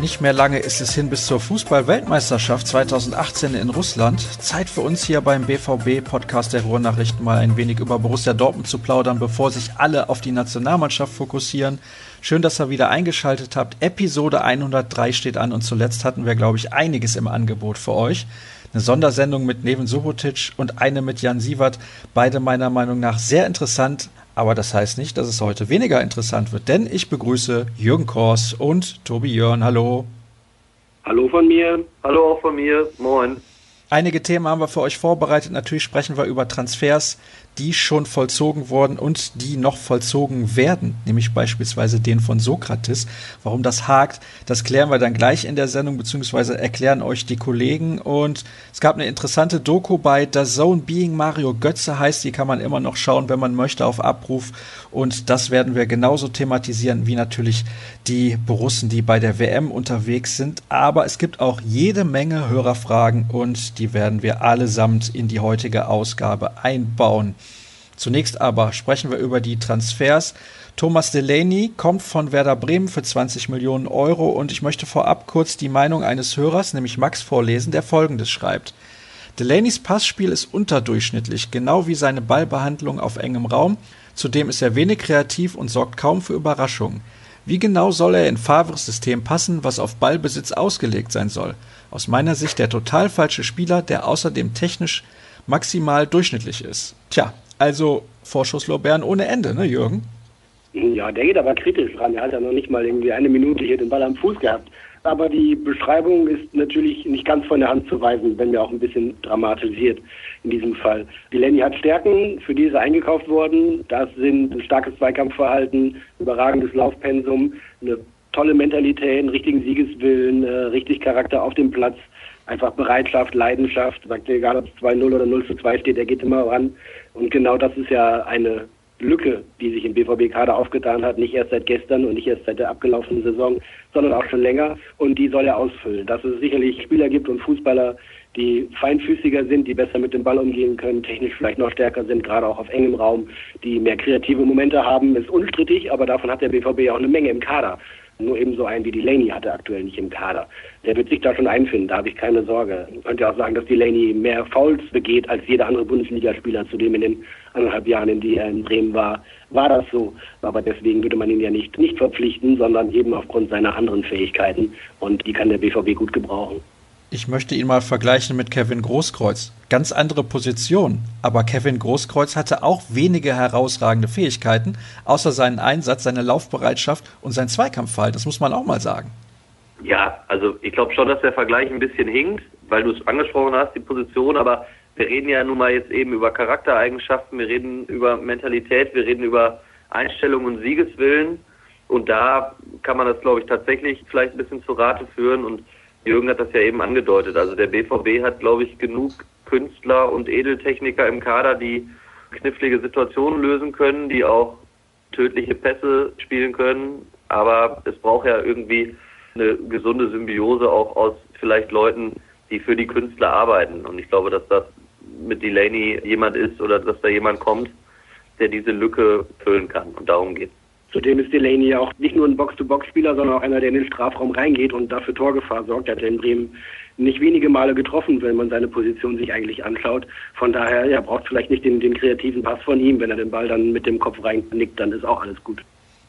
Nicht mehr lange ist es hin bis zur Fußball-Weltmeisterschaft 2018 in Russland. Zeit für uns hier beim BVB-Podcast der Ruhrnachrichten mal ein wenig über Borussia Dortmund zu plaudern, bevor sich alle auf die Nationalmannschaft fokussieren. Schön, dass ihr wieder eingeschaltet habt. Episode 103 steht an und zuletzt hatten wir, glaube ich, einiges im Angebot für euch. Eine Sondersendung mit Neven Subotic und eine mit Jan Sievert. Beide meiner Meinung nach sehr interessant. Aber das heißt nicht, dass es heute weniger interessant wird, denn ich begrüße Jürgen Kors und Tobi Jörn. Hallo. Hallo von mir. Hallo auch von mir. Moin. Einige Themen haben wir für euch vorbereitet. Natürlich sprechen wir über Transfers, die schon vollzogen wurden und die noch vollzogen werden, nämlich beispielsweise den von Sokrates. Warum das hakt, das klären wir dann gleich in der Sendung, beziehungsweise erklären euch die Kollegen. Und es gab eine interessante Doku bei The Zone Being Mario Götze heißt, die kann man immer noch schauen, wenn man möchte, auf Abruf. Und das werden wir genauso thematisieren wie natürlich die Borussen, die bei der WM unterwegs sind. Aber es gibt auch jede Menge Hörerfragen und die werden wir allesamt in die heutige Ausgabe einbauen. Zunächst aber sprechen wir über die Transfers. Thomas Delaney kommt von Werder Bremen für 20 Millionen Euro und ich möchte vorab kurz die Meinung eines Hörers, nämlich Max, vorlesen, der folgendes schreibt. Delaneys Passspiel ist unterdurchschnittlich, genau wie seine Ballbehandlung auf engem Raum. Zudem ist er wenig kreativ und sorgt kaum für Überraschungen. Wie genau soll er in Favres System passen, was auf Ballbesitz ausgelegt sein soll? Aus meiner Sicht der total falsche Spieler, der außerdem technisch maximal durchschnittlich ist. Tja, also Vorschusslorbeeren ohne Ende, ne, Jürgen? Ja, der geht aber kritisch ran. Er hat ja noch nicht mal irgendwie eine Minute hier den Ball am Fuß gehabt. Aber die Beschreibung ist natürlich nicht ganz von der Hand zu weisen, wenn mir auch ein bisschen dramatisiert in diesem Fall. Delaney hat Stärken, für die ist er eingekauft worden. Das sind ein starkes Zweikampfverhalten, überragendes Laufpensum, eine tolle Mentalität, einen richtigen Siegeswillen, äh, richtig Charakter auf dem Platz einfach Bereitschaft, Leidenschaft, sagt egal ob es 2-0 oder 0 2 steht, er geht immer ran. Und genau das ist ja eine Lücke, die sich im BVB-Kader aufgetan hat, nicht erst seit gestern und nicht erst seit der abgelaufenen Saison, sondern auch schon länger. Und die soll er ausfüllen. Dass es sicherlich Spieler gibt und Fußballer, die feinfüßiger sind, die besser mit dem Ball umgehen können, technisch vielleicht noch stärker sind, gerade auch auf engem Raum, die mehr kreative Momente haben, ist unstrittig, aber davon hat der BVB auch eine Menge im Kader. Nur eben so einen wie Delaney hatte aktuell nicht im Kader. Der wird sich da schon einfinden, da habe ich keine Sorge. Man könnte auch sagen, dass Delaney mehr Fouls begeht als jeder andere Bundesligaspieler, zudem in den anderthalb Jahren, in die er in Bremen war, war das so. Aber deswegen würde man ihn ja nicht, nicht verpflichten, sondern eben aufgrund seiner anderen Fähigkeiten. Und die kann der BVB gut gebrauchen. Ich möchte ihn mal vergleichen mit Kevin Großkreuz. Ganz andere Position, aber Kevin Großkreuz hatte auch wenige herausragende Fähigkeiten, außer seinen Einsatz, seine Laufbereitschaft und sein Zweikampfverhalten. Das muss man auch mal sagen. Ja, also ich glaube schon, dass der Vergleich ein bisschen hinkt, weil du es angesprochen hast, die Position, aber wir reden ja nun mal jetzt eben über Charaktereigenschaften, wir reden über Mentalität, wir reden über Einstellung und Siegeswillen und da kann man das, glaube ich, tatsächlich vielleicht ein bisschen zu Rate führen und Jürgen hat das ja eben angedeutet. Also der BVB hat, glaube ich, genug Künstler und Edeltechniker im Kader, die knifflige Situationen lösen können, die auch tödliche Pässe spielen können. Aber es braucht ja irgendwie eine gesunde Symbiose auch aus vielleicht Leuten, die für die Künstler arbeiten. Und ich glaube, dass das mit Delaney jemand ist oder dass da jemand kommt, der diese Lücke füllen kann. Und darum geht Zudem ist Delaney ja auch nicht nur ein Box-to-Box-Spieler, sondern auch einer, der in den Strafraum reingeht und dafür Torgefahr sorgt. Er hat in Bremen nicht wenige Male getroffen, wenn man seine Position sich eigentlich anschaut. Von daher, ja, braucht vielleicht nicht den, den kreativen Pass von ihm. Wenn er den Ball dann mit dem Kopf reinknickt, dann ist auch alles gut.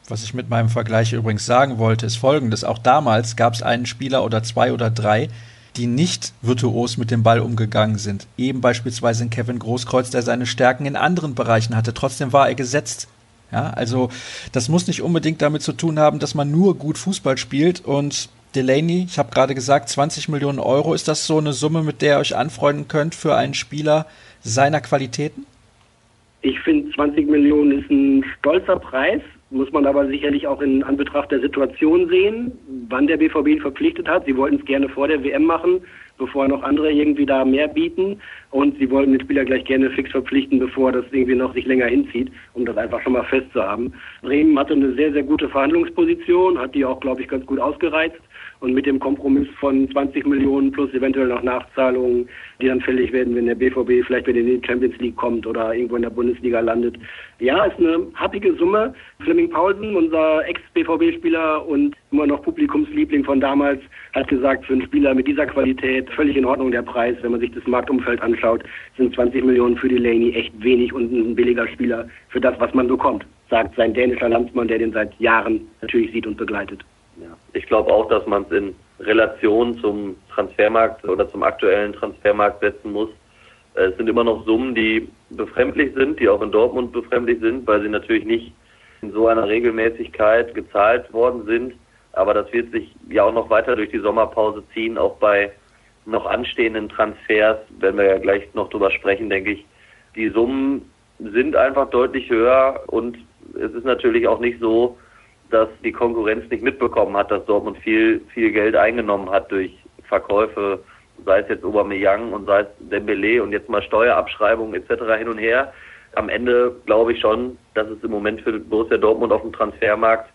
Was ich mit meinem Vergleich übrigens sagen wollte, ist folgendes. Auch damals gab es einen Spieler oder zwei oder drei, die nicht virtuos mit dem Ball umgegangen sind. Eben beispielsweise in Kevin Großkreuz, der seine Stärken in anderen Bereichen hatte. Trotzdem war er gesetzt ja, also das muss nicht unbedingt damit zu tun haben, dass man nur gut Fußball spielt und Delaney, ich habe gerade gesagt, 20 Millionen Euro, ist das so eine Summe, mit der ihr euch anfreunden könnt für einen Spieler seiner Qualitäten? Ich finde 20 Millionen ist ein stolzer Preis, muss man aber sicherlich auch in Anbetracht der Situation sehen, wann der BVB ihn verpflichtet hat. Sie wollten es gerne vor der WM machen, bevor noch andere irgendwie da mehr bieten. Und sie wollten den Spieler gleich gerne fix verpflichten, bevor das irgendwie noch sich länger hinzieht, um das einfach schon mal festzuhaben. Bremen hatte eine sehr, sehr gute Verhandlungsposition, hat die auch, glaube ich, ganz gut ausgereizt. Und mit dem Kompromiss von 20 Millionen plus eventuell noch Nachzahlungen, die dann fällig werden, wenn der BVB vielleicht wieder in die Champions League kommt oder irgendwo in der Bundesliga landet. Ja, ist eine happige Summe. Fleming Paulsen, unser Ex-BVB-Spieler und immer noch Publikumsliebling von damals, hat gesagt, für einen Spieler mit dieser Qualität völlig in Ordnung der Preis. Wenn man sich das Marktumfeld anschaut, sind 20 Millionen für Delaney echt wenig und ein billiger Spieler für das, was man bekommt, sagt sein dänischer Landsmann, der den seit Jahren natürlich sieht und begleitet. Ja. Ich glaube auch, dass man es in Relation zum Transfermarkt oder zum aktuellen Transfermarkt setzen muss. Es sind immer noch Summen, die befremdlich sind, die auch in Dortmund befremdlich sind, weil sie natürlich nicht in so einer Regelmäßigkeit gezahlt worden sind. Aber das wird sich ja auch noch weiter durch die Sommerpause ziehen, auch bei noch anstehenden Transfers, werden wir ja gleich noch drüber sprechen, denke ich. Die Summen sind einfach deutlich höher und es ist natürlich auch nicht so, dass die Konkurrenz nicht mitbekommen hat, dass Dortmund viel, viel Geld eingenommen hat durch Verkäufe, sei es jetzt Aubameyang und sei es Dembele und jetzt mal Steuerabschreibungen etc. hin und her. Am Ende glaube ich schon, dass es im Moment für Borussia Dortmund auf dem Transfermarkt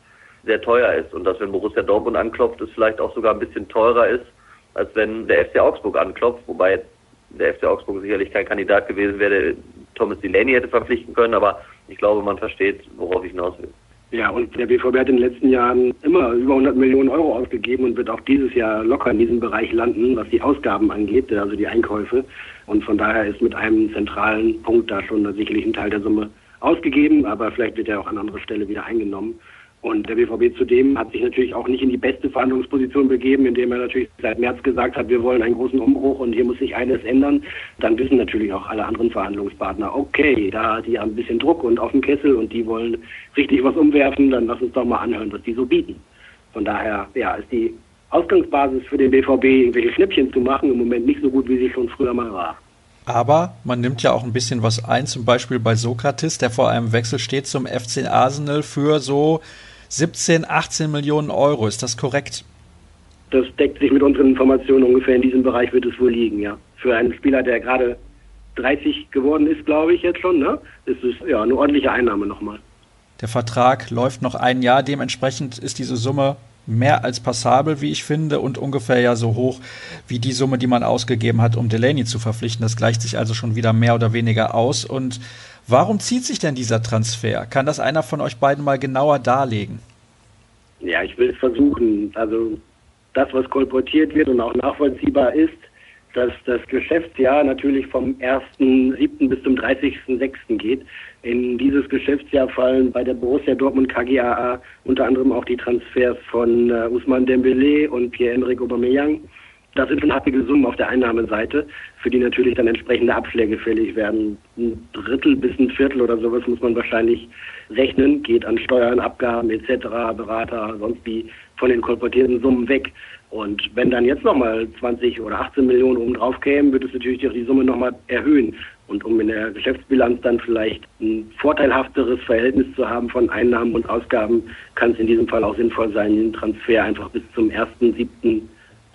sehr teuer ist und dass wenn Borussia Dortmund anklopft, es vielleicht auch sogar ein bisschen teurer ist, als wenn der FC Augsburg anklopft, wobei der FC Augsburg sicherlich kein Kandidat gewesen wäre, Thomas Delaney hätte verpflichten können, aber ich glaube, man versteht, worauf ich hinaus will. Ja, und der BVB hat in den letzten Jahren immer über 100 Millionen Euro ausgegeben und wird auch dieses Jahr locker in diesem Bereich landen, was die Ausgaben angeht, also die Einkäufe. Und von daher ist mit einem zentralen Punkt da schon sicherlich ein Teil der Summe ausgegeben, aber vielleicht wird er auch an anderer Stelle wieder eingenommen. Und der BVB zudem hat sich natürlich auch nicht in die beste Verhandlungsposition begeben, indem er natürlich seit März gesagt hat, wir wollen einen großen Umbruch und hier muss sich eines ändern. Dann wissen natürlich auch alle anderen Verhandlungspartner, okay, da die haben ein bisschen Druck und auf dem Kessel und die wollen richtig was umwerfen, dann lass uns doch mal anhören, was die so bieten. Von daher, ja, ist die Ausgangsbasis für den BVB, irgendwelche Schnippchen zu machen, im Moment nicht so gut, wie sie schon früher mal war. Aber man nimmt ja auch ein bisschen was ein, zum Beispiel bei Sokrates, der vor einem Wechsel steht zum FC Arsenal für so 17, 18 Millionen Euro. Ist das korrekt? Das deckt sich mit unseren Informationen ungefähr in diesem Bereich wird es wohl liegen, ja. Für einen Spieler, der gerade 30 geworden ist, glaube ich jetzt schon, ne? Ist es ja eine ordentliche Einnahme nochmal. Der Vertrag läuft noch ein Jahr, dementsprechend ist diese Summe mehr als passabel, wie ich finde, und ungefähr ja so hoch wie die Summe, die man ausgegeben hat, um Delaney zu verpflichten. Das gleicht sich also schon wieder mehr oder weniger aus. Und Warum zieht sich denn dieser Transfer? Kann das einer von euch beiden mal genauer darlegen? Ja, ich will es versuchen. Also das, was kolportiert wird und auch nachvollziehbar ist, dass das Geschäftsjahr natürlich vom 1.7. bis zum 30.6. geht. In dieses Geschäftsjahr fallen bei der Borussia Dortmund KGaA unter anderem auch die Transfers von uh, Usman Dembele und Pierre-Emerick Aubameyang. Das sind schon happige Summen auf der Einnahmeseite, für die natürlich dann entsprechende Abschläge fällig werden. Ein Drittel bis ein Viertel oder sowas muss man wahrscheinlich rechnen, geht an Steuern, Abgaben etc., Berater, sonst wie von den kolportierten Summen weg. Und wenn dann jetzt nochmal 20 oder 18 Millionen oben drauf kämen, wird es natürlich auch die Summe nochmal erhöhen. Und um in der Geschäftsbilanz dann vielleicht ein vorteilhafteres Verhältnis zu haben von Einnahmen und Ausgaben, kann es in diesem Fall auch sinnvoll sein, den Transfer einfach bis zum 1.7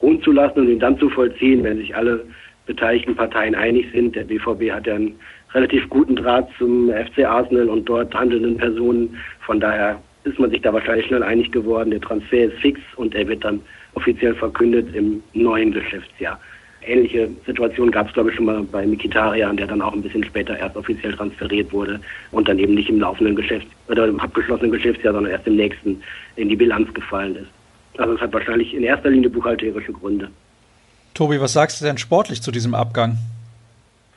ruhen zu lassen und ihn dann zu vollziehen, wenn sich alle beteiligten Parteien einig sind. Der BVB hat ja einen relativ guten Draht zum FC Arsenal und dort handelnden Personen. Von daher ist man sich da wahrscheinlich schnell einig geworden. Der Transfer ist fix und er wird dann offiziell verkündet im neuen Geschäftsjahr. Ähnliche Situation gab es, glaube ich, schon mal bei Mikitarian, der dann auch ein bisschen später erst offiziell transferiert wurde und dann eben nicht im laufenden Geschäft oder im abgeschlossenen Geschäftsjahr, sondern erst im nächsten in die Bilanz gefallen ist. Also es hat wahrscheinlich in erster Linie buchhalterische Gründe. Tobi, was sagst du denn sportlich zu diesem Abgang?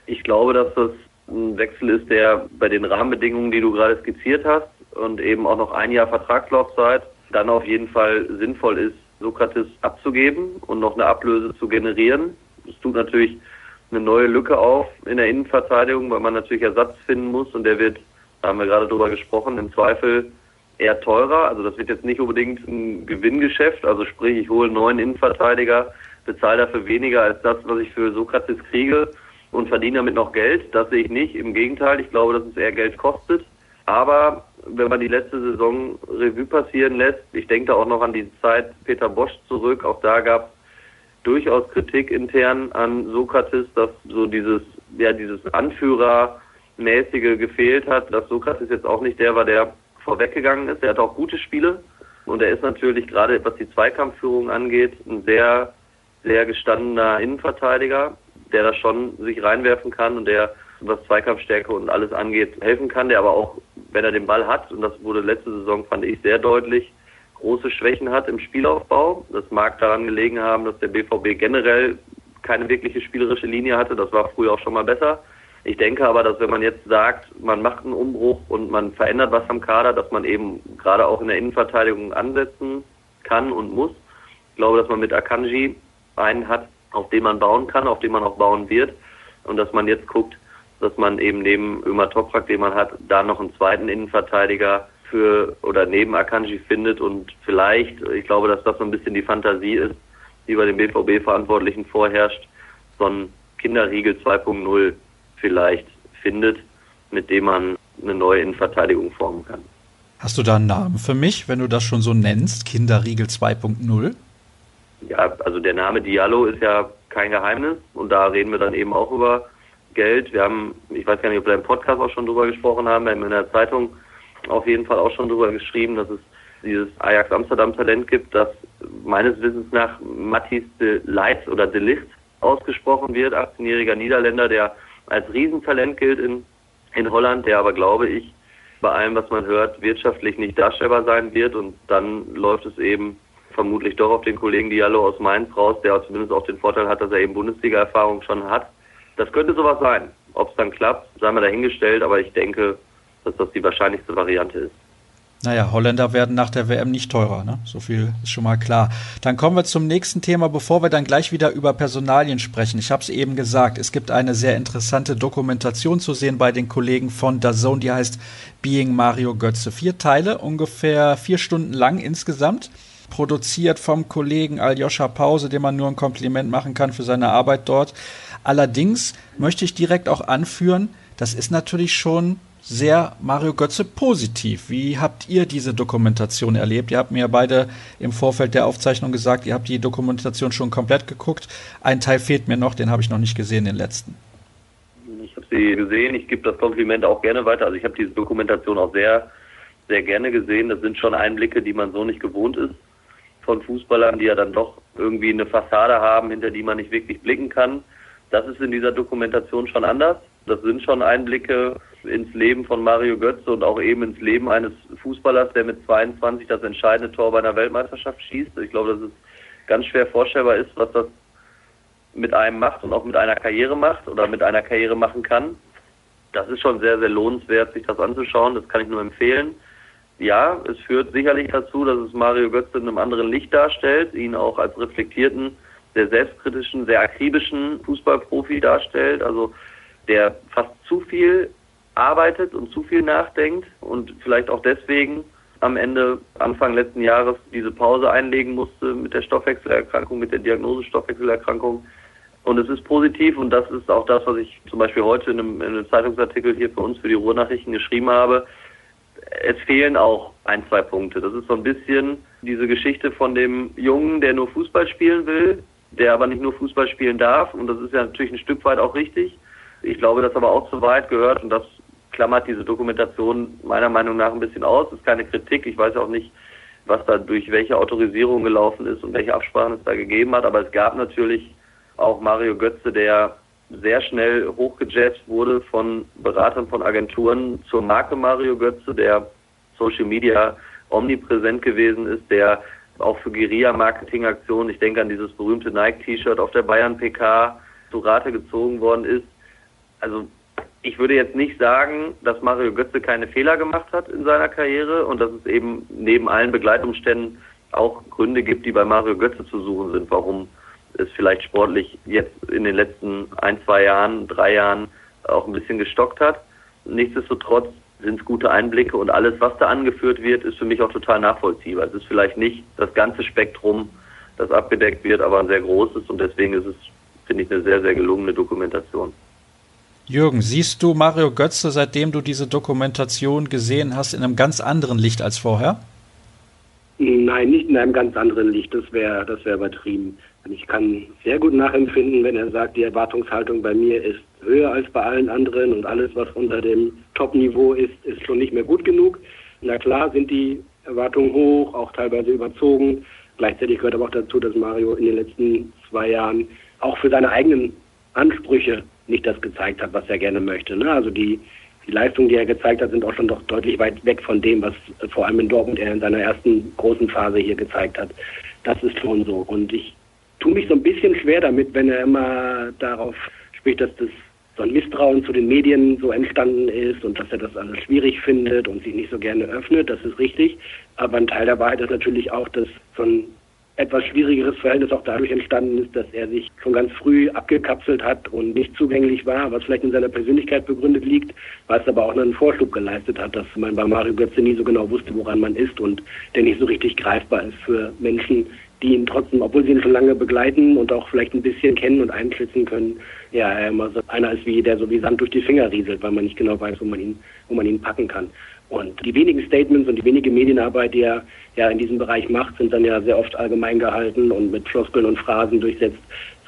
Ich glaube, dass das ein Wechsel ist, der bei den Rahmenbedingungen, die du gerade skizziert hast und eben auch noch ein Jahr Vertragslaufzeit, dann auf jeden Fall sinnvoll ist, Sokrates abzugeben und noch eine Ablöse zu generieren. Das tut natürlich eine neue Lücke auf in der Innenverteidigung, weil man natürlich Ersatz finden muss und der wird, da haben wir gerade drüber gesprochen, im Zweifel eher teurer. Also das wird jetzt nicht unbedingt ein Gewinngeschäft. Also sprich, ich hole einen neuen Innenverteidiger, bezahle dafür weniger als das, was ich für Sokrates kriege und verdiene damit noch Geld. Das sehe ich nicht. Im Gegenteil, ich glaube, dass es eher Geld kostet. Aber wenn man die letzte Saison Revue passieren lässt, ich denke da auch noch an die Zeit Peter Bosch zurück, auch da gab es durchaus Kritik intern an Sokrates, dass so dieses, ja, dieses Anführermäßige gefehlt hat, dass Sokrates jetzt auch nicht der war, der vorweggegangen ist. Er hatte auch gute Spiele, Und er ist natürlich gerade, was die Zweikampfführung angeht, ein sehr, sehr gestandener Innenverteidiger, der da schon sich reinwerfen kann und der, was Zweikampfstärke und alles angeht, helfen kann, der aber auch, wenn er den Ball hat, und das wurde letzte Saison, fand ich, sehr deutlich, große Schwächen hat im Spielaufbau. Das mag daran gelegen haben, dass der BVB generell keine wirkliche spielerische Linie hatte. Das war früher auch schon mal besser. Ich denke aber, dass wenn man jetzt sagt, man macht einen Umbruch und man verändert was am Kader, dass man eben gerade auch in der Innenverteidigung ansetzen kann und muss. Ich glaube, dass man mit Akanji einen hat, auf den man bauen kann, auf den man auch bauen wird. Und dass man jetzt guckt, dass man eben neben Ömer Toprak, den man hat, da noch einen zweiten Innenverteidiger für oder neben Akanji findet und vielleicht, ich glaube, dass das so ein bisschen die Fantasie ist, die bei den BVB-Verantwortlichen vorherrscht, so ein Kinderriegel 2.0 vielleicht findet, mit dem man eine neue Innenverteidigung formen kann. Hast du da einen Namen für mich, wenn du das schon so nennst, Kinderriegel 2.0? Ja, also der Name Diallo ist ja kein Geheimnis und da reden wir dann eben auch über Geld. Wir haben, ich weiß gar nicht, ob wir im Podcast auch schon drüber gesprochen haben, wir haben in der Zeitung auf jeden Fall auch schon drüber geschrieben, dass es dieses Ajax Amsterdam Talent gibt, das meines Wissens nach Matthias de Leitz oder de Licht ausgesprochen wird, 18-jähriger Niederländer, der als Riesentalent gilt in, in Holland, der aber, glaube ich, bei allem, was man hört, wirtschaftlich nicht darstellbar sein wird. Und dann läuft es eben vermutlich doch auf den Kollegen Diallo aus Mainz raus, der zumindest auch den Vorteil hat, dass er eben Bundesliga-Erfahrung schon hat. Das könnte sowas sein. Ob es dann klappt, sei mal dahingestellt, aber ich denke, dass das die wahrscheinlichste Variante ist. Naja, Holländer werden nach der WM nicht teurer, ne? So viel ist schon mal klar. Dann kommen wir zum nächsten Thema, bevor wir dann gleich wieder über Personalien sprechen. Ich habe es eben gesagt, es gibt eine sehr interessante Dokumentation zu sehen bei den Kollegen von DAZN, die heißt Being Mario Götze. Vier Teile, ungefähr vier Stunden lang insgesamt. Produziert vom Kollegen Aljoscha Pause, dem man nur ein Kompliment machen kann für seine Arbeit dort. Allerdings möchte ich direkt auch anführen, das ist natürlich schon sehr Mario Götze positiv. Wie habt ihr diese Dokumentation erlebt? Ihr habt mir beide im Vorfeld der Aufzeichnung gesagt, ihr habt die Dokumentation schon komplett geguckt. Ein Teil fehlt mir noch, den habe ich noch nicht gesehen, den letzten. Ich habe sie gesehen, ich gebe das Kompliment auch gerne weiter. Also ich habe diese Dokumentation auch sehr, sehr gerne gesehen. Das sind schon Einblicke, die man so nicht gewohnt ist von Fußballern, die ja dann doch irgendwie eine Fassade haben, hinter die man nicht wirklich blicken kann. Das ist in dieser Dokumentation schon anders. Das sind schon Einblicke ins Leben von Mario Götze und auch eben ins Leben eines Fußballers, der mit 22 das entscheidende Tor bei einer Weltmeisterschaft schießt. Ich glaube, dass es ganz schwer vorstellbar ist, was das mit einem macht und auch mit einer Karriere macht oder mit einer Karriere machen kann. Das ist schon sehr, sehr lohnenswert, sich das anzuschauen. Das kann ich nur empfehlen. Ja, es führt sicherlich dazu, dass es Mario Götze in einem anderen Licht darstellt, ihn auch als reflektierten, sehr selbstkritischen, sehr akribischen Fußballprofi darstellt. Also der fast zu viel arbeitet und zu viel nachdenkt und vielleicht auch deswegen am Ende Anfang letzten Jahres diese Pause einlegen musste mit der Stoffwechselerkrankung, mit der Diagnose Stoffwechselerkrankung. Und es ist positiv und das ist auch das, was ich zum Beispiel heute in einem, in einem Zeitungsartikel hier für uns für die Ruhrnachrichten geschrieben habe. Es fehlen auch ein, zwei Punkte. Das ist so ein bisschen diese Geschichte von dem Jungen, der nur Fußball spielen will, der aber nicht nur Fußball spielen darf. Und das ist ja natürlich ein Stück weit auch richtig. Ich glaube, dass aber auch zu weit gehört und das klammert diese Dokumentation meiner Meinung nach ein bisschen aus. Das ist keine Kritik. Ich weiß auch nicht, was da durch welche Autorisierung gelaufen ist und welche Absprachen es da gegeben hat. Aber es gab natürlich auch Mario Götze, der sehr schnell hochgejazzt wurde von Beratern von Agenturen zur Marke Mario Götze, der Social Media omnipräsent gewesen ist, der auch für Guerilla-Marketing-Aktionen, ich denke an dieses berühmte Nike-T-Shirt auf der Bayern PK zu Rate gezogen worden ist. Also ich würde jetzt nicht sagen, dass Mario Götze keine Fehler gemacht hat in seiner Karriere und dass es eben neben allen Begleitumständen auch Gründe gibt, die bei Mario Götze zu suchen sind, warum es vielleicht sportlich jetzt in den letzten ein, zwei Jahren, drei Jahren auch ein bisschen gestockt hat. Nichtsdestotrotz sind es gute Einblicke und alles, was da angeführt wird, ist für mich auch total nachvollziehbar. Es ist vielleicht nicht das ganze Spektrum, das abgedeckt wird, aber ein sehr großes und deswegen ist es, finde ich, eine sehr, sehr gelungene Dokumentation. Jürgen, siehst du Mario Götze, seitdem du diese Dokumentation gesehen hast, in einem ganz anderen Licht als vorher? Nein, nicht in einem ganz anderen Licht. Das wäre das wär übertrieben. Ich kann sehr gut nachempfinden, wenn er sagt, die Erwartungshaltung bei mir ist höher als bei allen anderen und alles, was unter dem Top-Niveau ist, ist schon nicht mehr gut genug. Na klar sind die Erwartungen hoch, auch teilweise überzogen. Gleichzeitig gehört aber auch dazu, dass Mario in den letzten zwei Jahren auch für seine eigenen Ansprüche nicht das gezeigt hat, was er gerne möchte. Ne? Also die, die Leistungen, die er gezeigt hat, sind auch schon doch deutlich weit weg von dem, was vor allem in Dortmund er in seiner ersten großen Phase hier gezeigt hat. Das ist schon so. Und ich tue mich so ein bisschen schwer damit, wenn er immer darauf spricht, dass das so ein Misstrauen zu den Medien so entstanden ist und dass er das alles schwierig findet und sich nicht so gerne öffnet, das ist richtig. Aber ein Teil der Wahrheit ist natürlich auch, dass so ein etwas schwierigeres Verhältnis auch dadurch entstanden ist, dass er sich schon ganz früh abgekapselt hat und nicht zugänglich war, was vielleicht in seiner Persönlichkeit begründet liegt, was aber auch einen Vorschub geleistet hat, dass man bei Mario Götze nie so genau wusste, woran man ist und der nicht so richtig greifbar ist für Menschen, die ihn trotzdem, obwohl sie ihn schon lange begleiten und auch vielleicht ein bisschen kennen und einschätzen können, ja, er immer so einer ist wie der so wie Sand durch die Finger rieselt, weil man nicht genau weiß, wo man ihn, wo man ihn packen kann. Und die wenigen Statements und die wenige Medienarbeit, die er ja in diesem Bereich macht, sind dann ja sehr oft allgemein gehalten und mit Floskeln und Phrasen durchsetzt,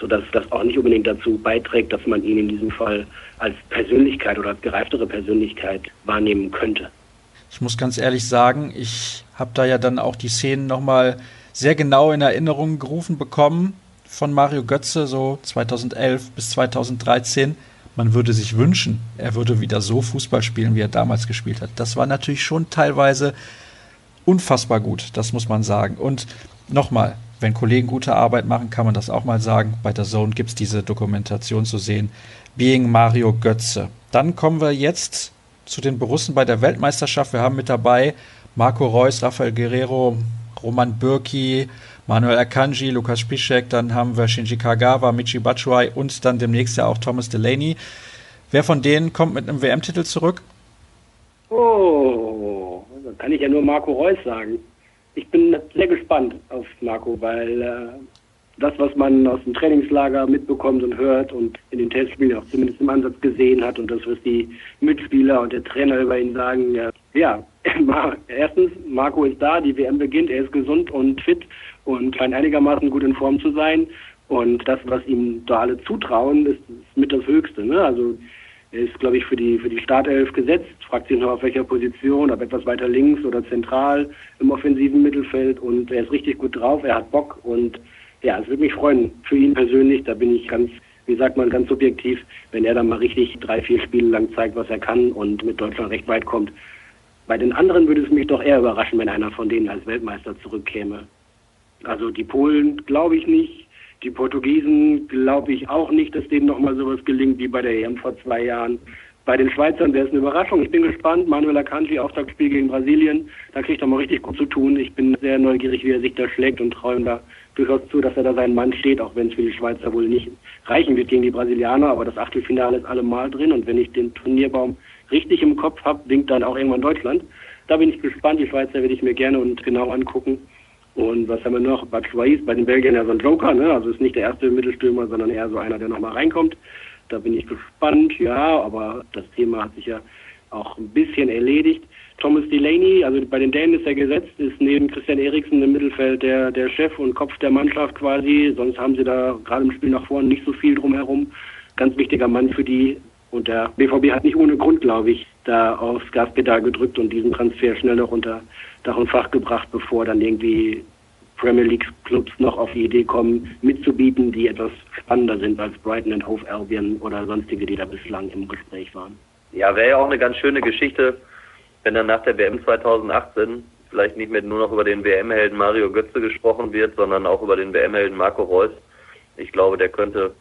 sodass das auch nicht unbedingt dazu beiträgt, dass man ihn in diesem Fall als Persönlichkeit oder als gereiftere Persönlichkeit wahrnehmen könnte. Ich muss ganz ehrlich sagen, ich habe da ja dann auch die Szenen nochmal sehr genau in Erinnerung gerufen bekommen von Mario Götze, so 2011 bis 2013. Man würde sich wünschen, er würde wieder so Fußball spielen, wie er damals gespielt hat. Das war natürlich schon teilweise unfassbar gut, das muss man sagen. Und nochmal, wenn Kollegen gute Arbeit machen, kann man das auch mal sagen. Bei der Zone gibt es diese Dokumentation zu sehen. Being Mario Götze. Dann kommen wir jetzt zu den Borussen bei der Weltmeisterschaft. Wir haben mit dabei Marco Reus, Rafael Guerrero, Roman Bürki, Manuel Akanji, Lukas Spischek, dann haben wir Shinji Kagawa, Michi Batshuayi und dann demnächst ja auch Thomas Delaney. Wer von denen kommt mit einem WM-Titel zurück? Oh, dann kann ich ja nur Marco Reus sagen. Ich bin sehr gespannt auf Marco, weil äh, das, was man aus dem Trainingslager mitbekommt und hört und in den Testspielen auch zumindest im Ansatz gesehen hat und das, was die Mitspieler und der Trainer über ihn sagen, ja, erstens, Marco ist da, die WM beginnt, er ist gesund und fit und scheint einigermaßen gut in Form zu sein. Und das, was ihm da alle zutrauen, ist, ist mit das Höchste. Ne? Also er ist, glaube ich, für die, für die Startelf gesetzt, fragt sich noch auf welcher Position, ob etwas weiter links oder zentral im offensiven Mittelfeld. Und er ist richtig gut drauf, er hat Bock und ja, es würde mich freuen für ihn persönlich. Da bin ich ganz, wie sagt man, ganz subjektiv, wenn er dann mal richtig drei, vier Spiele lang zeigt, was er kann und mit Deutschland recht weit kommt. Bei den anderen würde es mich doch eher überraschen, wenn einer von denen als Weltmeister zurückkäme. Also die Polen glaube ich nicht. Die Portugiesen glaube ich auch nicht, dass denen nochmal sowas gelingt wie bei der EM vor zwei Jahren. Bei den Schweizern wäre es eine Überraschung. Ich bin gespannt. Manuel Akanji, Auftaktspiel gegen Brasilien. Da kriegt er mal richtig gut zu tun. Ich bin sehr neugierig, wie er sich da schlägt und träume da durchaus zu, dass er da seinen Mann steht, auch wenn es für die Schweizer wohl nicht reichen wird gegen die Brasilianer. Aber das Achtelfinale ist allemal drin. Und wenn ich den Turnierbaum richtig im Kopf habe, winkt dann auch irgendwann Deutschland. Da bin ich gespannt. Die Schweizer werde ich mir gerne und genau angucken. Und was haben wir noch? Batshuayi ist bei den Belgiern ja so ein Joker, ne? Also ist nicht der erste Mittelstürmer, sondern eher so einer, der nochmal reinkommt. Da bin ich gespannt, ja, aber das Thema hat sich ja auch ein bisschen erledigt. Thomas Delaney, also bei den Dänen ist er gesetzt, ist neben Christian Eriksen im Mittelfeld der, der Chef und Kopf der Mannschaft quasi. Sonst haben sie da gerade im Spiel nach vorne nicht so viel drumherum. Ganz wichtiger Mann für die. Und der BVB hat nicht ohne Grund, glaube ich, da aufs Gaspedal gedrückt und diesen Transfer schnell noch unter Dach und Fach gebracht, bevor dann irgendwie Premier League Clubs noch auf die Idee kommen, mitzubieten, die etwas spannender sind als Brighton und Hove Albion oder sonstige, die da bislang im Gespräch waren. Ja, wäre ja auch eine ganz schöne Geschichte, wenn dann nach der WM 2018 vielleicht nicht mehr nur noch über den WM-Helden Mario Götze gesprochen wird, sondern auch über den WM-Helden Marco Reus. Ich glaube, der könnte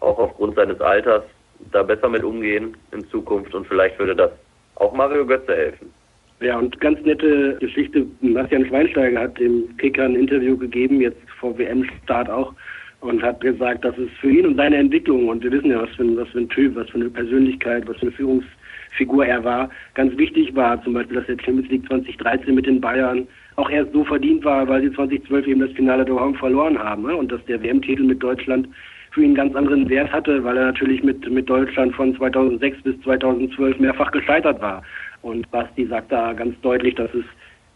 auch aufgrund seines Alters da besser mit umgehen in Zukunft und vielleicht würde das auch Mario Götze helfen. Ja, und ganz nette Geschichte. Bastian Schweinsteiger hat dem Kicker ein Interview gegeben, jetzt vor WM-Start auch, und hat gesagt, dass es für ihn und seine Entwicklung, und wir wissen ja, was für, ein, was für ein Typ, was für eine Persönlichkeit, was für eine Führungsfigur er war, ganz wichtig war, zum Beispiel, dass der Champions League 2013 mit den Bayern auch erst so verdient war, weil sie 2012 eben das Finale daheim verloren haben. Ne? Und dass der WM-Titel mit Deutschland für ihn einen ganz anderen Wert hatte, weil er natürlich mit, mit Deutschland von 2006 bis 2012 mehrfach gescheitert war. Und Basti sagt da ganz deutlich, dass es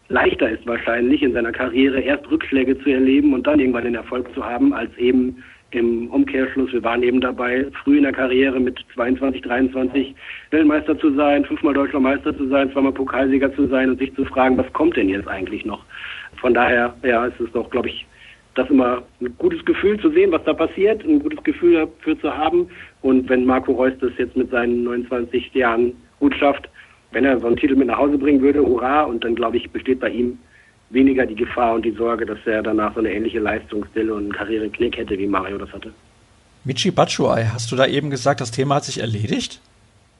leichter ist wahrscheinlich in seiner Karriere erst Rückschläge zu erleben und dann irgendwann den Erfolg zu haben, als eben im Umkehrschluss, wir waren eben dabei, früh in der Karriere mit 22, 23 Weltmeister zu sein, fünfmal deutscher Meister zu sein, zweimal Pokalsieger zu sein und sich zu fragen, was kommt denn jetzt eigentlich noch? Von daher, ja, es ist doch, glaube ich, das immer ein gutes Gefühl zu sehen, was da passiert, ein gutes Gefühl dafür zu haben. Und wenn Marco Reus das jetzt mit seinen 29 Jahren gut schafft, wenn er so einen Titel mit nach Hause bringen würde, hurra, und dann glaube ich, besteht bei ihm weniger die Gefahr und die Sorge, dass er danach so eine ähnliche Leistungsstille und einen Karriereknick hätte, wie Mario das hatte. Michi Batshuayi, hast du da eben gesagt, das Thema hat sich erledigt?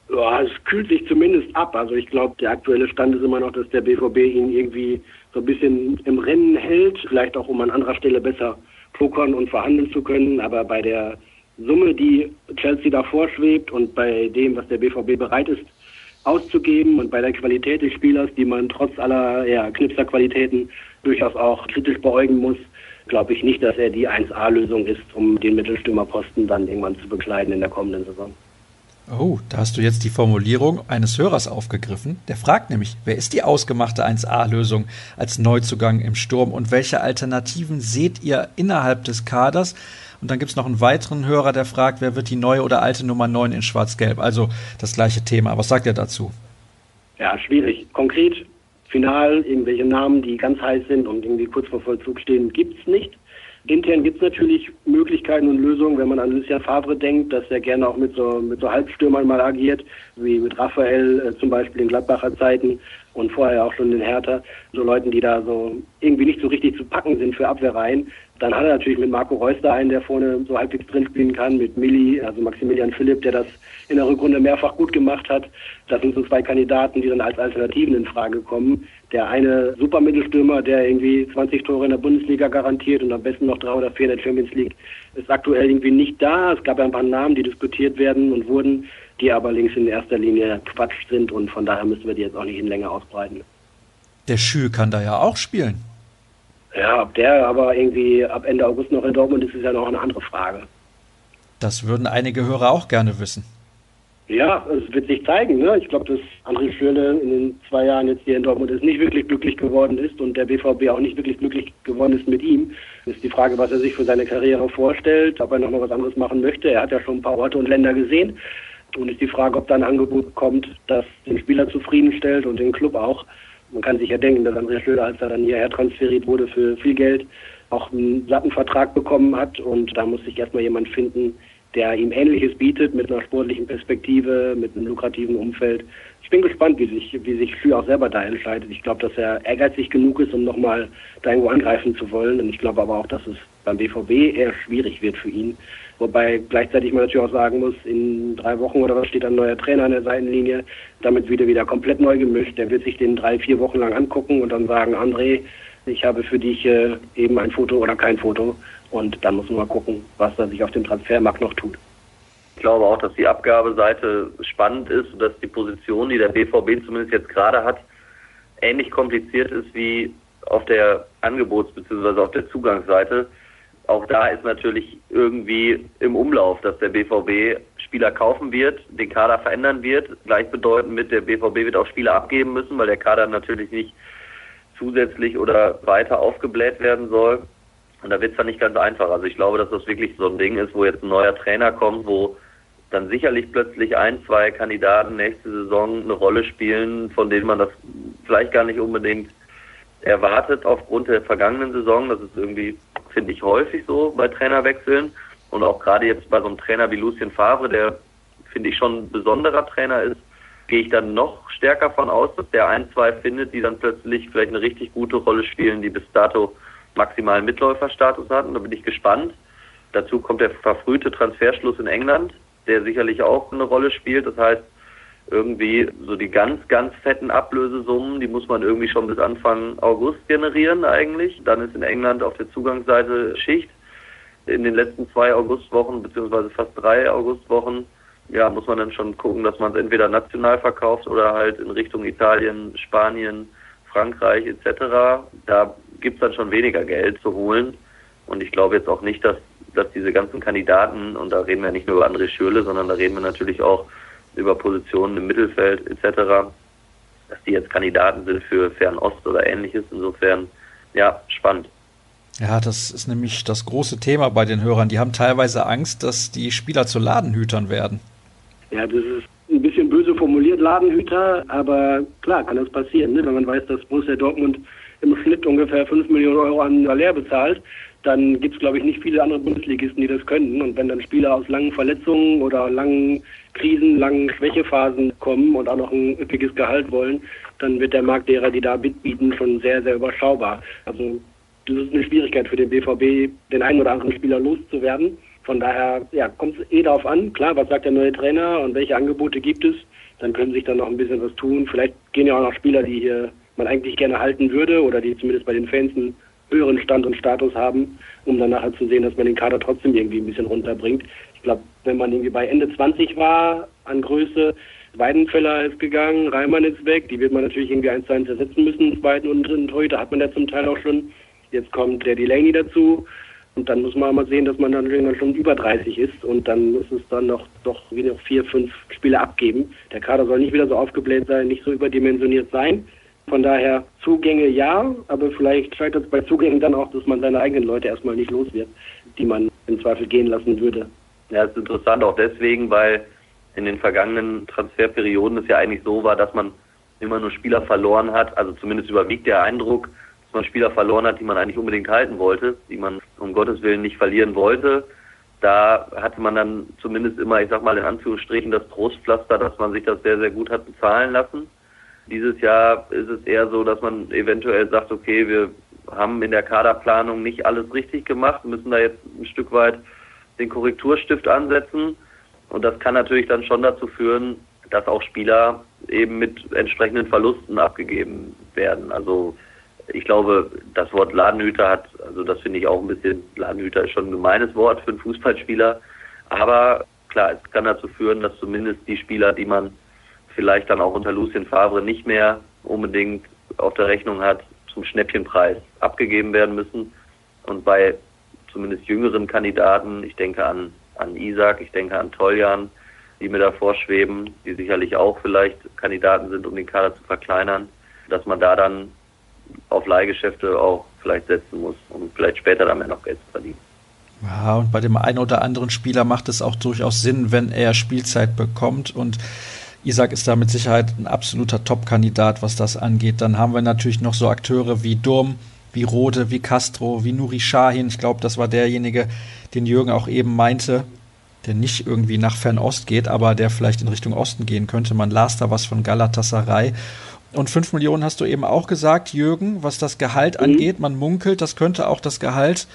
Ja, es kühlt sich zumindest ab. Also ich glaube, der aktuelle Stand ist immer noch, dass der BVB ihn irgendwie so ein bisschen im Rennen hält, vielleicht auch um an anderer Stelle besser pokern und verhandeln zu können. Aber bei der Summe, die Chelsea da vorschwebt und bei dem, was der BVB bereit ist auszugeben und bei der Qualität des Spielers, die man trotz aller ja, Knipserqualitäten durchaus auch kritisch beäugen muss, glaube ich nicht, dass er die 1A-Lösung ist, um den Mittelstürmerposten dann irgendwann zu bekleiden in der kommenden Saison. Oh, da hast du jetzt die Formulierung eines Hörers aufgegriffen. Der fragt nämlich, wer ist die ausgemachte 1A-Lösung als Neuzugang im Sturm und welche Alternativen seht ihr innerhalb des Kaders? Und dann gibt es noch einen weiteren Hörer, der fragt, wer wird die neue oder alte Nummer 9 in Schwarz-Gelb? Also das gleiche Thema. Was sagt ihr dazu? Ja, schwierig. Konkret, final, irgendwelche Namen, die ganz heiß sind und irgendwie kurz vor Vollzug stehen, gibt es nicht. Intern gibt es natürlich Möglichkeiten und Lösungen, wenn man an Lucien Favre denkt, dass er gerne auch mit so, mit so Halbstürmern mal agiert, wie mit Raphael äh, zum Beispiel in Gladbacher Zeiten und vorher auch schon in Hertha, so Leuten, die da so irgendwie nicht so richtig zu packen sind für Abwehrreihen. Dann hat er natürlich mit Marco Reus da einen, der vorne so halbwegs drin spielen kann, mit Milli, also Maximilian Philipp, der das in der Rückrunde mehrfach gut gemacht hat. Das sind so zwei Kandidaten, die dann als Alternativen in Frage kommen. Der eine Supermittelstürmer, der irgendwie 20 Tore in der Bundesliga garantiert und am besten noch drei oder vier in der Champions League, ist aktuell irgendwie nicht da. Es gab ja ein paar Namen, die diskutiert werden und wurden, die aber links in erster Linie Quatsch sind und von daher müssen wir die jetzt auch nicht in Länge ausbreiten. Der Schü kann da ja auch spielen. Ja, ob der aber irgendwie ab Ende August noch in Dortmund ist, ist ja noch eine andere Frage. Das würden einige Hörer auch gerne wissen. Ja, es wird sich zeigen. Ne? Ich glaube, dass André Schürle in den zwei Jahren jetzt hier in Dortmund ist, nicht wirklich glücklich geworden ist und der BVB auch nicht wirklich glücklich geworden ist mit ihm. Ist die Frage, was er sich für seine Karriere vorstellt, ob er noch mal was anderes machen möchte. Er hat ja schon ein paar Orte und Länder gesehen. Und ist die Frage, ob da ein Angebot kommt, das den Spieler zufriedenstellt und den Club auch. Man kann sich ja denken, dass Andreas Schröder, als er dann hierher transferiert wurde für viel Geld, auch einen satten Vertrag bekommen hat. Und da muss sich erstmal jemand finden, der ihm Ähnliches bietet, mit einer sportlichen Perspektive, mit einem lukrativen Umfeld. Ich bin gespannt, wie sich, wie sich Schü auch selber da entscheidet. Ich glaube, dass er ehrgeizig genug ist, um nochmal da irgendwo angreifen zu wollen. Und ich glaube aber auch, dass es beim BVB eher schwierig wird für ihn. Wobei gleichzeitig man natürlich auch sagen muss, in drei Wochen oder was steht ein neuer Trainer an der Seitenlinie, damit wieder wieder komplett neu gemischt. Der wird sich den drei, vier Wochen lang angucken und dann sagen, André, ich habe für dich äh, eben ein Foto oder kein Foto. Und dann muss man mal gucken, was da sich auf dem Transfermarkt noch tut. Ich glaube auch, dass die Abgabeseite spannend ist und dass die Position, die der BVB zumindest jetzt gerade hat, ähnlich kompliziert ist wie auf der Angebots- bzw. auf der Zugangsseite auch da ist natürlich irgendwie im Umlauf, dass der BVB Spieler kaufen wird, den Kader verändern wird. Gleichbedeutend mit der BVB wird auch Spieler abgeben müssen, weil der Kader natürlich nicht zusätzlich oder weiter aufgebläht werden soll. Und da wird es dann nicht ganz einfach. Also ich glaube, dass das wirklich so ein Ding ist, wo jetzt ein neuer Trainer kommt, wo dann sicherlich plötzlich ein, zwei Kandidaten nächste Saison eine Rolle spielen, von denen man das vielleicht gar nicht unbedingt erwartet aufgrund der vergangenen Saison. Das ist irgendwie finde ich häufig so bei Trainerwechseln. Und auch gerade jetzt bei so einem Trainer wie Lucien Favre, der finde ich schon ein besonderer Trainer ist, gehe ich dann noch stärker von aus, dass der ein, zwei findet, die dann plötzlich vielleicht eine richtig gute Rolle spielen, die bis dato maximalen Mitläuferstatus hatten. Da bin ich gespannt. Dazu kommt der verfrühte Transferschluss in England, der sicherlich auch eine Rolle spielt. Das heißt, irgendwie so die ganz, ganz fetten Ablösesummen, die muss man irgendwie schon bis Anfang August generieren eigentlich. Dann ist in England auf der Zugangsseite Schicht. In den letzten zwei Augustwochen, beziehungsweise fast drei Augustwochen, ja, muss man dann schon gucken, dass man es entweder national verkauft oder halt in Richtung Italien, Spanien, Frankreich etc. Da gibt es dann schon weniger Geld zu holen. Und ich glaube jetzt auch nicht, dass, dass diese ganzen Kandidaten, und da reden wir nicht nur über André Schürle, sondern da reden wir natürlich auch über Positionen im Mittelfeld etc., dass die jetzt Kandidaten sind für Fernost oder ähnliches. Insofern, ja, spannend. Ja, das ist nämlich das große Thema bei den Hörern. Die haben teilweise Angst, dass die Spieler zu Ladenhütern werden. Ja, das ist ein bisschen böse formuliert, Ladenhüter, aber klar kann das passieren, ne? wenn man weiß, dass Borussia Dortmund im Schnitt ungefähr 5 Millionen Euro an Salär bezahlt, dann gibt es, glaube ich, nicht viele andere Bundesligisten, die das könnten. Und wenn dann Spieler aus langen Verletzungen oder langen Krisen, langen Schwächephasen kommen und auch noch ein üppiges Gehalt wollen, dann wird der Markt derer, die da mitbieten, schon sehr, sehr überschaubar. Also das ist eine Schwierigkeit für den BVB, den einen oder anderen Spieler loszuwerden. Von daher ja, kommt es eh darauf an, klar, was sagt der neue Trainer und welche Angebote gibt es. Dann können sich dann noch ein bisschen was tun. Vielleicht gehen ja auch noch Spieler, die hier man eigentlich gerne halten würde oder die zumindest bei den Fans einen höheren Stand und Status haben, um dann nachher zu sehen, dass man den Kader trotzdem irgendwie ein bisschen runterbringt. Ich glaube, wenn man irgendwie bei Ende 20 war an Größe, Weidenfeller ist gegangen, Reimann ist weg, die wird man natürlich irgendwie eins zu eins ersetzen müssen, zweiten und dritten Torhüter hat man ja zum Teil auch schon. Jetzt kommt der Delaney dazu. Und dann muss man mal sehen, dass man dann irgendwann schon über 30 ist und dann muss es dann noch doch wie noch vier, fünf Spiele abgeben. Der Kader soll nicht wieder so aufgebläht sein, nicht so überdimensioniert sein. Von daher Zugänge ja, aber vielleicht scheitert es bei Zugängen dann auch, dass man seine eigenen Leute erstmal nicht los wird, die man im Zweifel gehen lassen würde. Ja, es ist interessant auch deswegen, weil in den vergangenen Transferperioden es ja eigentlich so war, dass man immer nur Spieler verloren hat, also zumindest überwiegt der Eindruck, man Spieler verloren hat, die man eigentlich unbedingt halten wollte, die man um Gottes Willen nicht verlieren wollte. Da hatte man dann zumindest immer, ich sag mal in Anführungsstrichen, das Trostpflaster, dass man sich das sehr, sehr gut hat bezahlen lassen. Dieses Jahr ist es eher so, dass man eventuell sagt, okay, wir haben in der Kaderplanung nicht alles richtig gemacht, müssen da jetzt ein Stück weit den Korrekturstift ansetzen. Und das kann natürlich dann schon dazu führen, dass auch Spieler eben mit entsprechenden Verlusten abgegeben werden. Also ich glaube, das Wort Ladenhüter hat, also das finde ich auch ein bisschen, Ladenhüter ist schon ein gemeines Wort für einen Fußballspieler. Aber klar, es kann dazu führen, dass zumindest die Spieler, die man vielleicht dann auch unter Lucien Favre nicht mehr unbedingt auf der Rechnung hat, zum Schnäppchenpreis abgegeben werden müssen. Und bei zumindest jüngeren Kandidaten, ich denke an, an Isaac, ich denke an Toljan, die mir da vorschweben, die sicherlich auch vielleicht Kandidaten sind, um den Kader zu verkleinern, dass man da dann auf Leihgeschäfte auch vielleicht setzen muss, um vielleicht später dann mehr noch Geld zu verdienen. Ja, und bei dem einen oder anderen Spieler macht es auch durchaus Sinn, wenn er Spielzeit bekommt und Isaac ist da mit Sicherheit ein absoluter Top-Kandidat, was das angeht. Dann haben wir natürlich noch so Akteure wie Durm, wie Rode, wie Castro, wie Nuri Shahin. Ich glaube, das war derjenige, den Jürgen auch eben meinte, der nicht irgendwie nach Fernost geht, aber der vielleicht in Richtung Osten gehen könnte. Man las da was von Galatasaray. Und 5 Millionen hast du eben auch gesagt, Jürgen, was das Gehalt mhm. angeht. Man munkelt, das könnte auch das Gehalt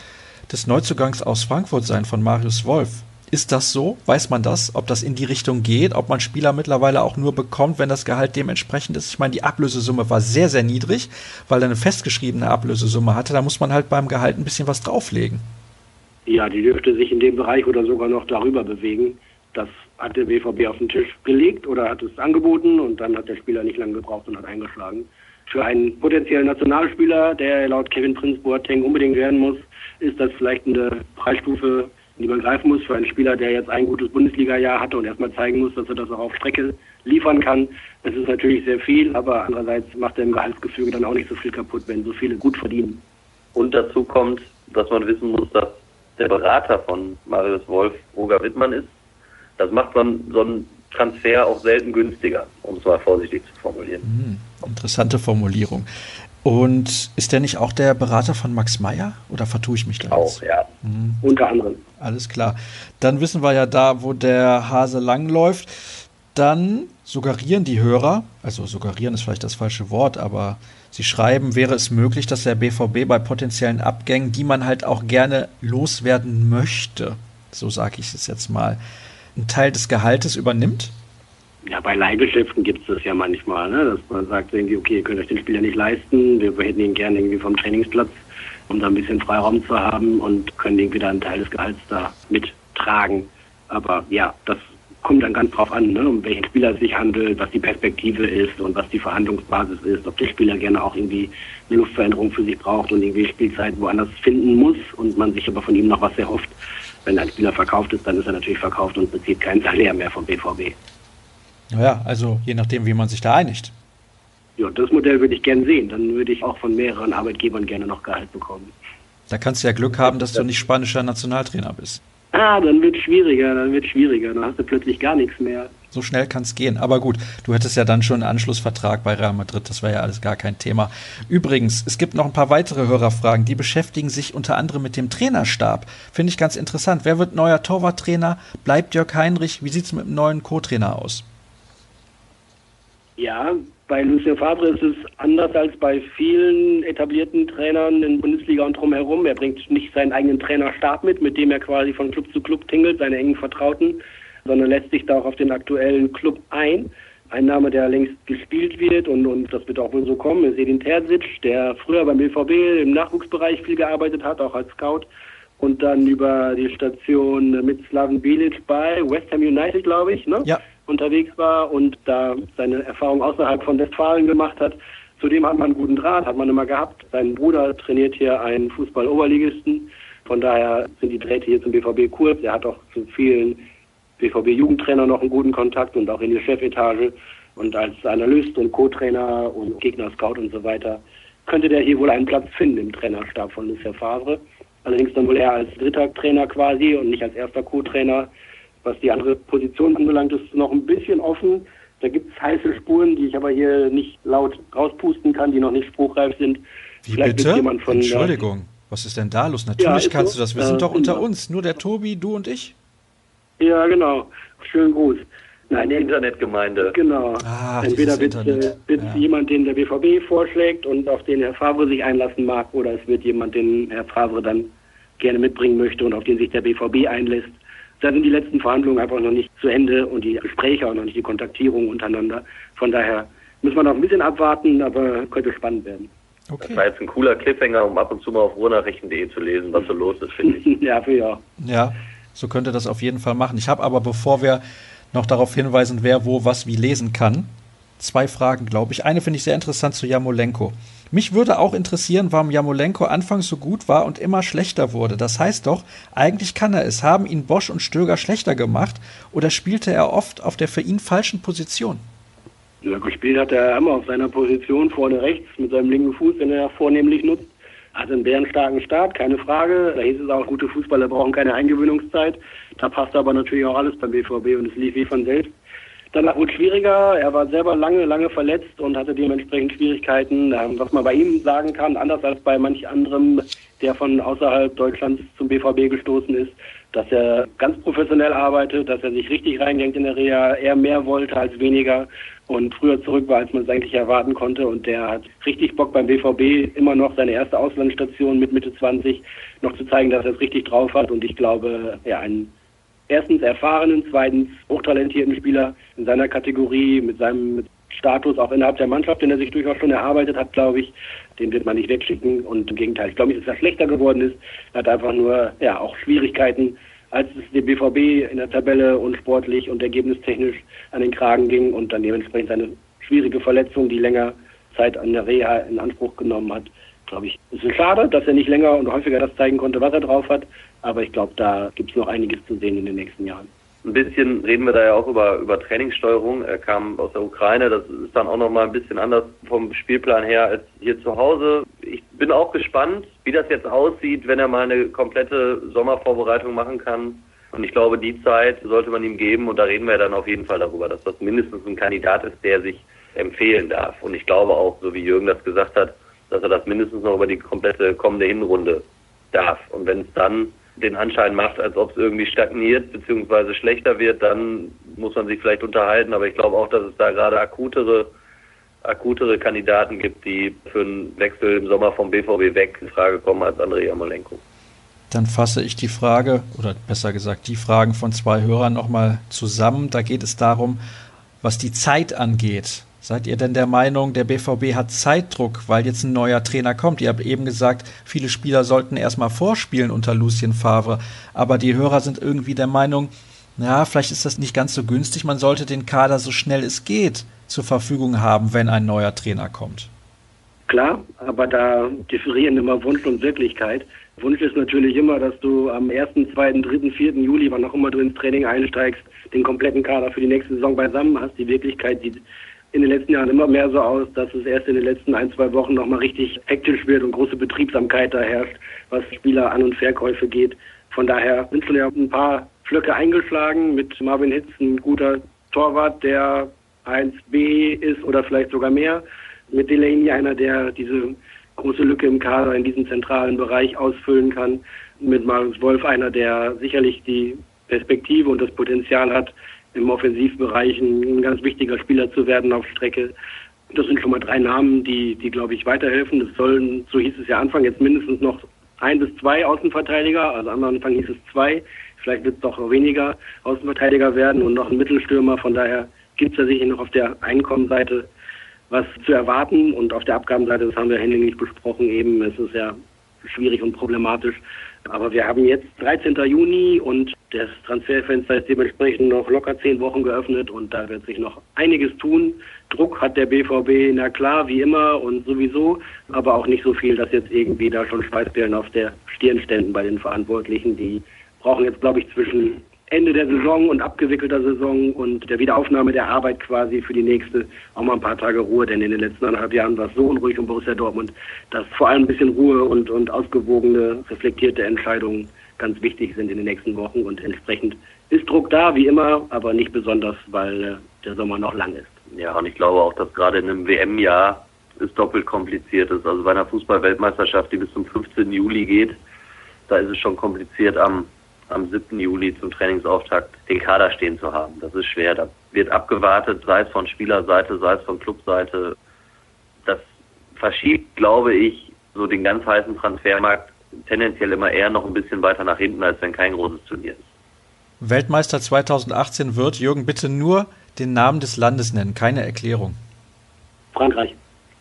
des Neuzugangs aus Frankfurt sein von Marius Wolf. Ist das so? Weiß man das? Ob das in die Richtung geht? Ob man Spieler mittlerweile auch nur bekommt, wenn das Gehalt dementsprechend ist? Ich meine, die Ablösesumme war sehr, sehr niedrig, weil er eine festgeschriebene Ablösesumme hatte. Da muss man halt beim Gehalt ein bisschen was drauflegen. Ja, die dürfte sich in dem Bereich oder sogar noch darüber bewegen. Das hat der BVB auf den Tisch gelegt oder hat es angeboten und dann hat der Spieler nicht lange gebraucht und hat eingeschlagen. Für einen potenziellen Nationalspieler, der laut Kevin Prince Boateng unbedingt werden muss, ist das vielleicht eine Preisstufe, in die man greifen muss. Für einen Spieler, der jetzt ein gutes Bundesliga-Jahr hatte und erstmal zeigen muss, dass er das auch auf Strecke liefern kann. Das ist natürlich sehr viel, aber andererseits macht er im Gehaltsgefüge dann auch nicht so viel kaputt, wenn so viele gut verdienen. Und dazu kommt, dass man wissen muss, dass der Berater von Marius Wolf Roger Wittmann ist, das macht so einen, so einen Transfer auch selten günstiger, um es mal vorsichtig zu formulieren. Hm, interessante Formulierung. Und ist der nicht auch der Berater von Max Meyer? Oder vertue ich mich da Auch, ja. Hm. Unter anderem. Alles klar. Dann wissen wir ja da, wo der Hase langläuft. Dann suggerieren die Hörer, also suggerieren ist vielleicht das falsche Wort, aber sie schreiben, wäre es möglich, dass der BVB bei potenziellen Abgängen, die man halt auch gerne loswerden möchte, so sage ich es jetzt mal, einen Teil des Gehaltes übernimmt? Ja, bei Leihgeschäften gibt es das ja manchmal, ne? dass man sagt irgendwie, okay, ihr könnt euch den Spieler nicht leisten, wir hätten ihn gerne irgendwie vom Trainingsplatz, um da ein bisschen Freiraum zu haben und können irgendwie da einen Teil des Gehalts da mittragen. Aber ja, das kommt dann ganz drauf an, ne? um welchen Spieler es sich handelt, was die Perspektive ist und was die Verhandlungsbasis ist, ob der Spieler gerne auch irgendwie eine Luftveränderung für sich braucht und irgendwie Spielzeit woanders finden muss und man sich aber von ihm noch was erhofft wenn ein Spieler verkauft ist, dann ist er natürlich verkauft und bezieht kein Salär mehr vom BVB. Naja, also je nachdem, wie man sich da einigt. Ja, das Modell würde ich gerne sehen. Dann würde ich auch von mehreren Arbeitgebern gerne noch Gehalt bekommen. Da kannst du ja Glück haben, dass du nicht spanischer Nationaltrainer bist. Ah, dann wird schwieriger, dann wird schwieriger. Dann hast du plötzlich gar nichts mehr. So schnell kann es gehen. Aber gut, du hättest ja dann schon einen Anschlussvertrag bei Real Madrid. Das wäre ja alles gar kein Thema. Übrigens, es gibt noch ein paar weitere Hörerfragen. Die beschäftigen sich unter anderem mit dem Trainerstab. Finde ich ganz interessant. Wer wird neuer Torwarttrainer? Bleibt Jörg Heinrich? Wie sieht es mit dem neuen Co-Trainer aus? Ja, bei Lucien Favre ist es anders als bei vielen etablierten Trainern in Bundesliga und drumherum. Er bringt nicht seinen eigenen Trainerstab mit, mit dem er quasi von Club zu Club tingelt, seine engen Vertrauten, sondern lässt sich da auch auf den aktuellen Club ein. Ein Name, der längst gespielt wird und, und das wird auch wohl so kommen, ist Edin Terzic, der früher beim BVB im Nachwuchsbereich viel gearbeitet hat, auch als Scout und dann über die Station mit Slaven Bilic bei West Ham United, glaube ich, ne? Ja unterwegs war und da seine Erfahrung außerhalb von Westfalen gemacht hat. Zudem hat man einen guten Draht, hat man immer gehabt. Sein Bruder trainiert hier einen Fußball-Oberligisten. Von daher sind die Drähte hier zum BVB kurz. Er hat auch zu vielen BVB-Jugendtrainern noch einen guten Kontakt und auch in die Chefetage. Und als Analyst und Co-Trainer und Gegner-Scout und so weiter könnte der hier wohl einen Platz finden im Trainerstab von Lucien Favre. Allerdings dann wohl eher als dritter Trainer quasi und nicht als erster Co-Trainer. Was die andere Position anbelangt, ist noch ein bisschen offen. Da gibt es heiße Spuren, die ich aber hier nicht laut rauspusten kann, die noch nicht spruchreif sind. Wie Vielleicht bitte? Jemand von, Entschuldigung, was ist denn da los? Natürlich ja, kannst so. du das. Wir äh, sind doch unter uns. Nur der Tobi, du und ich. Ja, genau. Schönen Gruß. Nein, Eine Internetgemeinde. Genau. Ach, Entweder wird es äh, ja. jemand, den der BVB vorschlägt und auf den Herr Favre sich einlassen mag, oder es wird jemand, den Herr Favre dann gerne mitbringen möchte und auf den sich der BVB einlässt da sind die letzten Verhandlungen einfach noch nicht zu Ende und die Gespräche auch noch nicht, die Kontaktierung untereinander. Von daher muss man noch ein bisschen abwarten, aber könnte spannend werden. Okay. Das war jetzt ein cooler Cliffhanger, um ab und zu mal auf ruhrnachrichten.de zu lesen, was so los ist, finde ich. ja, für ja. Ja, so könnte das auf jeden Fall machen. Ich habe aber, bevor wir noch darauf hinweisen, wer wo was wie lesen kann, zwei Fragen, glaube ich. Eine finde ich sehr interessant zu Jamolenko. Mich würde auch interessieren, warum Jamolenko anfangs so gut war und immer schlechter wurde. Das heißt doch, eigentlich kann er es. Haben ihn Bosch und Stöger schlechter gemacht oder spielte er oft auf der für ihn falschen Position? Ja, gespielt hat er immer auf seiner Position vorne rechts mit seinem linken Fuß, den er vornehmlich nutzt. Hat einen bärenstarken Start, keine Frage. Da hieß es auch, gute Fußballer brauchen keine Eingewöhnungszeit. Da passt aber natürlich auch alles beim BVB und es lief wie von selbst. Danach wurde es schwieriger. Er war selber lange, lange verletzt und hatte dementsprechend Schwierigkeiten. Ähm, was man bei ihm sagen kann, anders als bei manch anderem, der von außerhalb Deutschlands zum BVB gestoßen ist, dass er ganz professionell arbeitet, dass er sich richtig reindenkt in der Reha, er mehr wollte als weniger und früher zurück war, als man es eigentlich erwarten konnte. Und der hat richtig Bock beim BVB, immer noch seine erste Auslandsstation mit Mitte 20 noch zu zeigen, dass er es richtig drauf hat. Und ich glaube, ja, ein erstens erfahrenen, zweitens hochtalentierten Spieler in seiner Kategorie mit seinem Status auch innerhalb der Mannschaft, den er sich durchaus schon erarbeitet hat, glaube ich. Den wird man nicht wegschicken und im Gegenteil. Ich glaube nicht, dass er schlechter geworden ist. Er hat einfach nur ja auch Schwierigkeiten, als es dem BVB in der Tabelle und sportlich und ergebnistechnisch an den Kragen ging und dann dementsprechend seine schwierige Verletzung, die länger Zeit an der Reha in Anspruch genommen hat, glaube ich. Es ist schade, dass er nicht länger und häufiger das zeigen konnte, was er drauf hat. Aber ich glaube, da gibt es noch einiges zu sehen in den nächsten Jahren. Ein bisschen reden wir da ja auch über, über Trainingssteuerung. Er kam aus der Ukraine. Das ist dann auch nochmal ein bisschen anders vom Spielplan her als hier zu Hause. Ich bin auch gespannt, wie das jetzt aussieht, wenn er mal eine komplette Sommervorbereitung machen kann. Und ich glaube, die Zeit sollte man ihm geben. Und da reden wir dann auf jeden Fall darüber, dass das mindestens ein Kandidat ist, der sich empfehlen darf. Und ich glaube auch, so wie Jürgen das gesagt hat, dass er das mindestens noch über die komplette kommende Hinrunde darf. Und wenn es dann den Anschein macht, als ob es irgendwie stagniert bzw. schlechter wird, dann muss man sich vielleicht unterhalten. Aber ich glaube auch, dass es da gerade akutere, akutere Kandidaten gibt, die für einen Wechsel im Sommer vom BVB weg in Frage kommen als André Jamolenko. Dann fasse ich die Frage, oder besser gesagt die Fragen von zwei Hörern nochmal zusammen. Da geht es darum, was die Zeit angeht. Seid ihr denn der Meinung, der BVB hat Zeitdruck, weil jetzt ein neuer Trainer kommt? Ihr habt eben gesagt, viele Spieler sollten erstmal vorspielen unter Lucien Favre, aber die Hörer sind irgendwie der Meinung, ja, vielleicht ist das nicht ganz so günstig, man sollte den Kader so schnell es geht zur Verfügung haben, wenn ein neuer Trainer kommt. Klar, aber da differieren immer Wunsch und Wirklichkeit. Wunsch ist natürlich immer, dass du am 1., 2., 3., 4. Juli, wann auch immer du ins Training einsteigst, den kompletten Kader für die nächste Saison beisammen hast. Die Wirklichkeit sieht in den letzten Jahren immer mehr so aus, dass es erst in den letzten ein, zwei Wochen nochmal richtig hektisch wird und große Betriebsamkeit da herrscht, was Spieler An- und Verkäufe geht. Von daher sind schon ja ein paar Flöcke eingeschlagen mit Marvin Hitz, ein guter Torwart, der 1B ist oder vielleicht sogar mehr. Mit Delaney einer, der diese große Lücke im Kader in diesem zentralen Bereich ausfüllen kann. Mit Marius Wolf einer, der sicherlich die Perspektive und das Potenzial hat, im Offensivbereich ein ganz wichtiger Spieler zu werden auf Strecke. Das sind schon mal drei Namen, die, die glaube ich, weiterhelfen. Es sollen, so hieß es ja Anfang, jetzt mindestens noch ein bis zwei Außenverteidiger, also am Anfang hieß es zwei, vielleicht wird es doch weniger Außenverteidiger werden und noch ein Mittelstürmer. Von daher gibt es ja sicher noch auf der Einkommenseite was zu erwarten und auf der Abgabenseite, das haben wir hinlänglich besprochen, eben, es ist ja schwierig und problematisch. Aber wir haben jetzt 13. Juni und das Transferfenster ist dementsprechend noch locker zehn Wochen geöffnet und da wird sich noch einiges tun. Druck hat der BVB, na klar, wie immer und sowieso, aber auch nicht so viel, dass jetzt irgendwie da schon Schweißperlen auf der Stirn ständen bei den Verantwortlichen. Die brauchen jetzt, glaube ich, zwischen Ende der Saison und abgewickelter Saison und der Wiederaufnahme der Arbeit quasi für die nächste auch mal ein paar Tage Ruhe, denn in den letzten anderthalb Jahren war es so unruhig um Borussia Dortmund, dass vor allem ein bisschen Ruhe und, und ausgewogene, reflektierte Entscheidungen ganz wichtig sind in den nächsten Wochen und entsprechend ist Druck da, wie immer, aber nicht besonders, weil äh, der Sommer noch lang ist. Ja, und ich glaube auch, dass gerade in einem WM-Jahr es doppelt kompliziert ist. Also bei einer Fußball-Weltmeisterschaft, die bis zum 15. Juli geht, da ist es schon kompliziert am am 7. Juli zum Trainingsauftakt den Kader stehen zu haben. Das ist schwer. Da wird abgewartet, sei es von Spielerseite, sei es von Clubseite. Das verschiebt, glaube ich, so den ganz heißen Transfermarkt tendenziell immer eher noch ein bisschen weiter nach hinten, als wenn kein großes Turnier ist. Weltmeister 2018 wird, Jürgen, bitte nur den Namen des Landes nennen, keine Erklärung. Frankreich.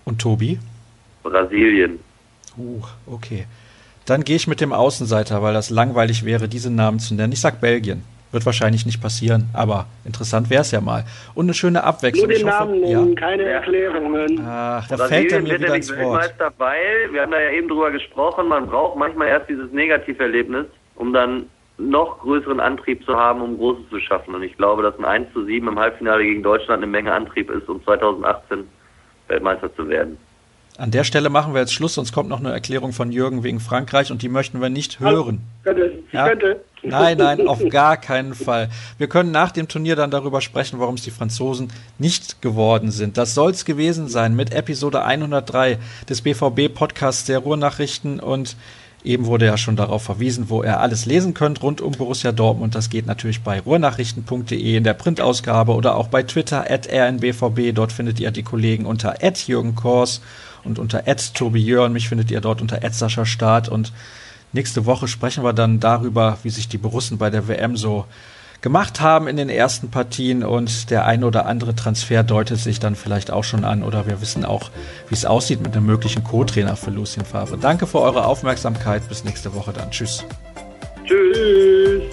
Und Tobi? Brasilien. Uh, okay. Dann gehe ich mit dem Außenseiter, weil das langweilig wäre, diesen Namen zu nennen. Ich sag Belgien. Wird wahrscheinlich nicht passieren, aber interessant wäre es ja mal. Und eine schöne Abwechslung. Nur den hoffe, Namen nennen, ja? keine Erklärungen. Ach, da Brasilien fällt er mir wieder ins Wort. Weltmeister, weil, wir haben da ja eben drüber gesprochen, man braucht manchmal erst dieses Negativerlebnis, um dann noch größeren Antrieb zu haben, um Großes zu schaffen. Und ich glaube, dass ein 1 zu 7 im Halbfinale gegen Deutschland eine Menge Antrieb ist, um 2018 Weltmeister zu werden. An der Stelle machen wir jetzt Schluss, sonst kommt noch eine Erklärung von Jürgen wegen Frankreich und die möchten wir nicht hören. Ja? Nein, nein, auf gar keinen Fall. Wir können nach dem Turnier dann darüber sprechen, warum es die Franzosen nicht geworden sind. Das soll es gewesen sein mit Episode 103 des BVB Podcasts der Ruhrnachrichten und Eben wurde ja schon darauf verwiesen, wo ihr alles lesen könnt rund um Borussia Dortmund. Das geht natürlich bei ruhrnachrichten.de in der Printausgabe oder auch bei Twitter at rnbvb. Dort findet ihr die Kollegen unter at Jürgen Kors und unter Tobi Jörn. Mich findet ihr dort unter Staat. Und nächste Woche sprechen wir dann darüber, wie sich die Borussen bei der WM so gemacht haben in den ersten Partien und der ein oder andere Transfer deutet sich dann vielleicht auch schon an oder wir wissen auch, wie es aussieht mit einem möglichen Co-Trainer für Lucien Favre. Danke für eure Aufmerksamkeit. Bis nächste Woche dann. Tschüss. Tschüss.